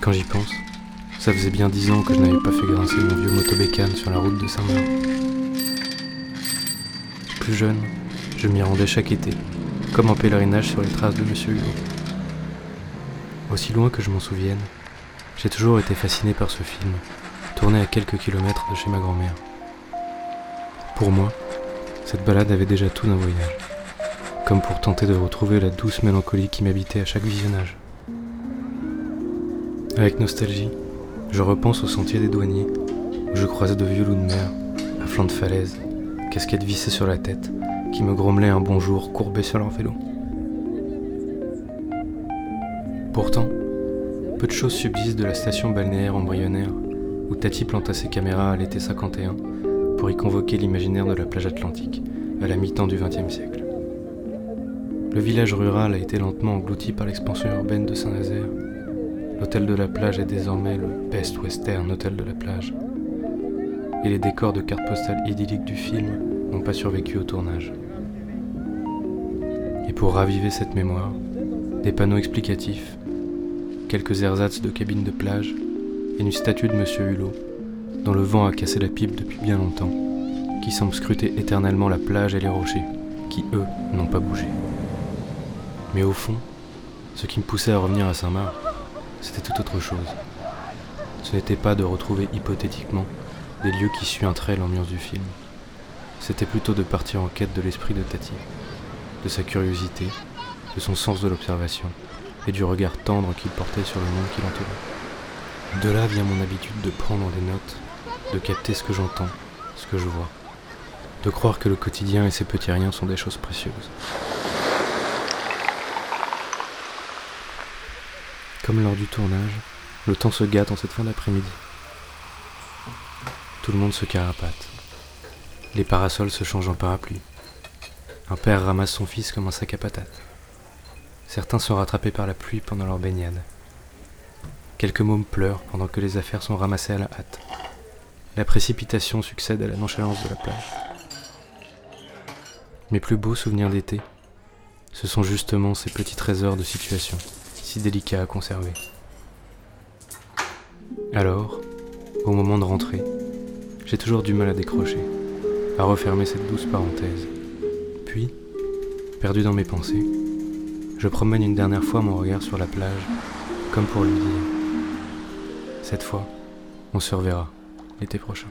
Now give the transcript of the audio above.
Quand j'y pense, ça faisait bien dix ans que je n'avais pas fait grincer mon vieux motobécane sur la route de Saint-Marc. Plus jeune, je m'y rendais chaque été, comme en pèlerinage sur les traces de Monsieur Hulot. Aussi loin que je m'en souvienne, j'ai toujours été fasciné par ce film, tourné à quelques kilomètres de chez ma grand-mère. Pour moi, cette balade avait déjà tout d'un voyage, comme pour tenter de retrouver la douce mélancolie qui m'habitait à chaque visionnage. Avec nostalgie, je repense au sentier des douaniers, où je croisais de vieux loups de mer, à flanc de falaise, casquette vissée sur la tête, qui me grommelaient un bonjour courbé sur leur vélo. Pourtant, peu de choses subsistent de la station balnéaire embryonnaire, où Tati planta ses caméras à l'été 51 pour y convoquer l'imaginaire de la plage atlantique, à la mi-temps du XXe siècle. Le village rural a été lentement englouti par l'expansion urbaine de Saint-Nazaire, L'hôtel de la plage est désormais le Best Western Hôtel de la plage. Et les décors de cartes postales idylliques du film n'ont pas survécu au tournage. Et pour raviver cette mémoire, des panneaux explicatifs, quelques ersatz de cabines de plage et une statue de Monsieur Hulot, dont le vent a cassé la pipe depuis bien longtemps, qui semble scruter éternellement la plage et les rochers, qui eux n'ont pas bougé. Mais au fond, ce qui me poussait à revenir à Saint-Marc, c'était tout autre chose. Ce n'était pas de retrouver hypothétiquement des lieux qui suinteraient l'ambiance du film. C'était plutôt de partir en quête de l'esprit de Tati, de sa curiosité, de son sens de l'observation et du regard tendre qu'il portait sur le monde qui l'entourait. De là vient mon habitude de prendre des notes, de capter ce que j'entends, ce que je vois, de croire que le quotidien et ses petits riens sont des choses précieuses. Comme lors du tournage, le temps se gâte en cette fin d'après-midi. Tout le monde se carapate. Les parasols se changent en parapluie. Un père ramasse son fils comme un sac à patates. Certains sont rattrapés par la pluie pendant leur baignade. Quelques mômes pleurent pendant que les affaires sont ramassées à la hâte. La précipitation succède à la nonchalance de la plage. Mes plus beaux souvenirs d'été, ce sont justement ces petits trésors de situation délicat à conserver. Alors, au moment de rentrer, j'ai toujours du mal à décrocher, à refermer cette douce parenthèse. Puis, perdu dans mes pensées, je promène une dernière fois mon regard sur la plage, comme pour lui dire Cette fois, on se reverra l'été prochain.